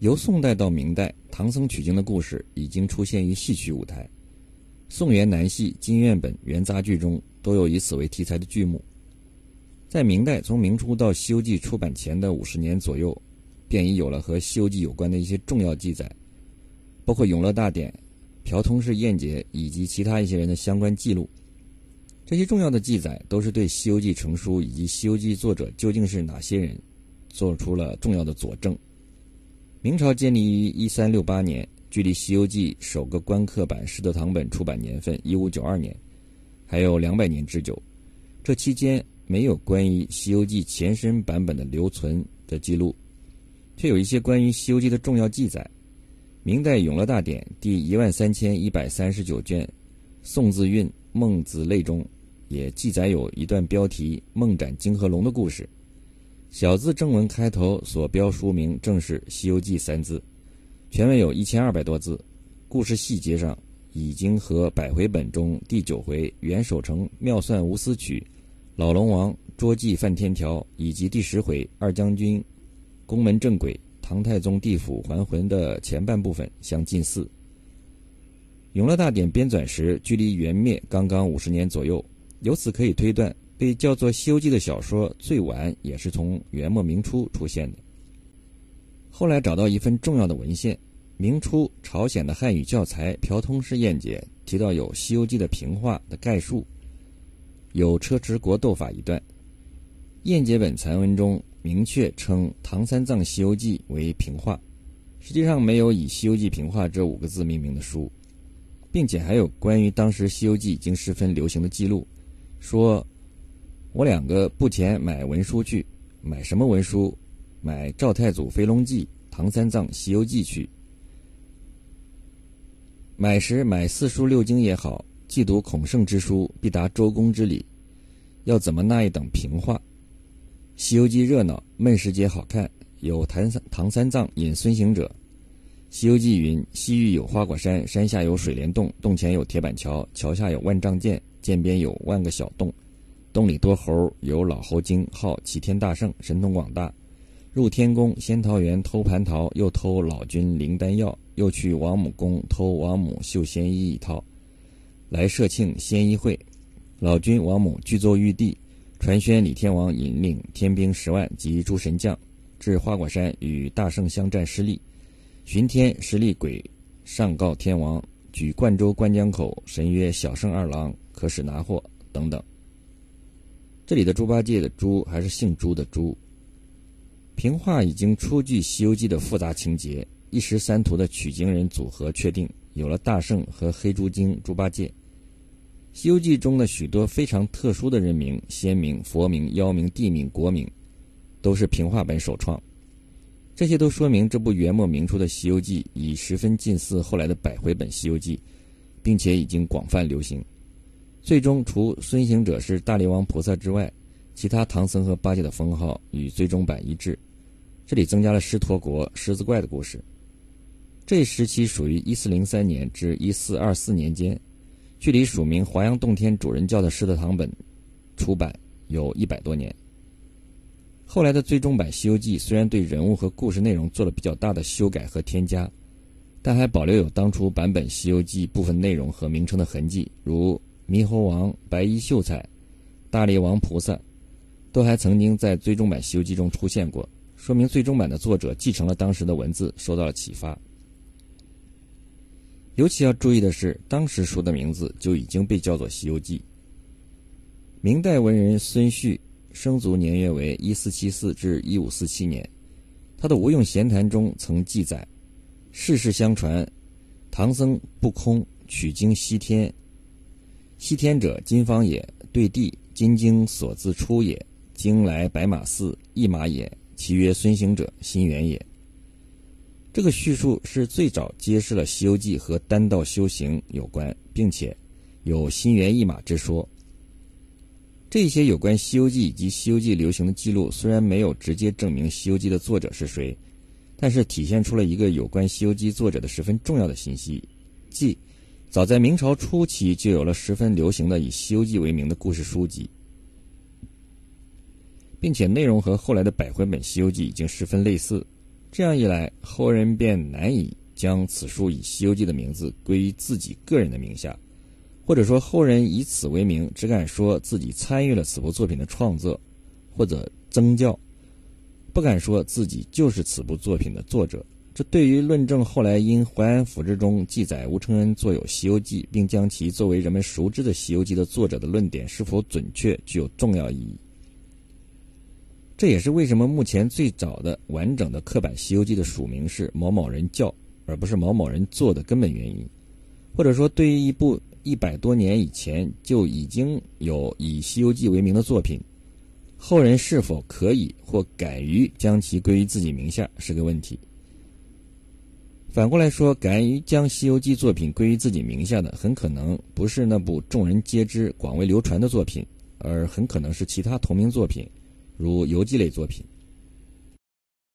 由宋代到明代，唐僧取经的故事已经出现于戏曲舞台。宋元南戏、金院本、元杂剧中都有以此为题材的剧目。在明代，从明初到《西游记》出版前的五十年左右，便已有了和《西游记》有关的一些重要记载，包括《永乐大典》、朴通式燕姐以及其他一些人的相关记录。这些重要的记载都是对《西游记》成书以及《西游记》作者究竟是哪些人，做出了重要的佐证。明朝建立于一三六八年，距离《西游记》首个官刻版师德堂本出版年份一五九二年，还有两百年之久。这期间没有关于《西游记》前身版本的留存的记录，却有一些关于《西游记》的重要记载。明代《永乐大典》第一万三千一百三十九卷《宋字韵孟子类》中。也记载有一段标题“梦斩金河龙”的故事，小字正文开头所标书名正是《西游记》三字，全文有一千二百多字。故事细节上已经和百回本中第九回袁守诚妙算无私曲、老龙王捉计犯天条，以及第十回二将军宫门正轨、唐太宗地府还魂的前半部分相近似。《永乐大典》编纂时，距离元灭刚刚五十年左右。由此可以推断，被叫做《西游记》的小说最晚也是从元末明初出现的。后来找到一份重要的文献，明初朝鲜的汉语教材《朴通式燕解》提到有《西游记》的平话的概述，有车迟国斗法一段。燕解本残文中明确称《唐三藏西游记》为平话，实际上没有以《西游记平话》这五个字命名的书，并且还有关于当时《西游记》已经十分流行的记录。说：“我两个不钱买文书去，买什么文书？买《赵太祖飞龙记》《唐三藏西游记》去。买时买四书六经也好，既读孔圣之书，必达周公之礼。要怎么那一等平话？《西游记》热闹，闷时节好看。有唐三唐三藏引孙行者，《西游记》云：西域有花果山，山下有水帘洞，洞前有铁板桥，桥下有万丈涧。”涧边有万个小洞，洞里多猴，有老猴精，号齐天大圣，神通广大。入天宫仙桃园偷蟠桃，又偷老君灵丹药，又去王母宫偷王母绣仙衣一套。来社庆仙衣会，老君王母具奏玉帝，传宣李天王引领天兵十万及诸神将，至花果山与大圣相战失利，巡天实力鬼上告天王，举灌州关江口，神曰小圣二郎。可使拿货等等。这里的猪八戒的猪还是姓朱的朱。平话已经出具《西游记》的复杂情节，一时三图的取经人组合确定有了大圣和黑猪精猪八戒。《西游记》中的许多非常特殊的人名、仙名、佛名、妖名、地名、国名，都是平话本首创。这些都说明这部元末明初的《西游记》已十分近似后来的百回本《西游记》，并且已经广泛流行。最终，除孙行者是大力王菩萨之外，其他唐僧和八戒的封号与最终版一致。这里增加了狮驼国狮子怪的故事。这一时期属于一四零三年至一四二四年间，距离署名华阳洞天主人教的师德堂本出版有一百多年。后来的最终版《西游记》虽然对人物和故事内容做了比较大的修改和添加，但还保留有当初版本《西游记》部分内容和名称的痕迹，如。猕猴王、白衣秀才、大力王菩萨，都还曾经在最终版《西游记》中出现过，说明最终版的作者继承了当时的文字，受到了启发。尤其要注意的是，当时书的名字就已经被叫做《西游记》。明代文人孙旭生卒年月为一四七四至一五四七年，他的《无用闲谈》中曾记载：世事相传，唐僧不空取经西天。西天者，金方也；对地，金经所自出也。经来白马寺，一马也。其曰孙行者，心猿也。这个叙述是最早揭示了《西游记》和丹道修行有关，并且有心猿意马之说。这些有关《西游记》以及《西游记》流行的记录，虽然没有直接证明《西游记》的作者是谁，但是体现出了一个有关《西游记》作者的十分重要的信息，即。早在明朝初期，就有了十分流行的以《西游记》为名的故事书籍，并且内容和后来的百回本《西游记》已经十分类似。这样一来，后人便难以将此书以《西游记》的名字归于自己个人的名下，或者说后人以此为名，只敢说自己参与了此部作品的创作或者增教，不敢说自己就是此部作品的作者。这对于论证后来因淮安府志中记载吴承恩作有《西游记》，并将其作为人们熟知的《西游记》的作者的论点是否准确，具有重要意义。这也是为什么目前最早的完整的刻版《西游记》的署名是某某人教，而不是某某人做的根本原因。或者说，对于一部一百多年以前就已经有以《西游记》为名的作品，后人是否可以或敢于将其归于自己名下，是个问题。反过来说，敢于将《西游记》作品归于自己名下的，很可能不是那部众人皆知、广为流传的作品，而很可能是其他同名作品，如游记类作品。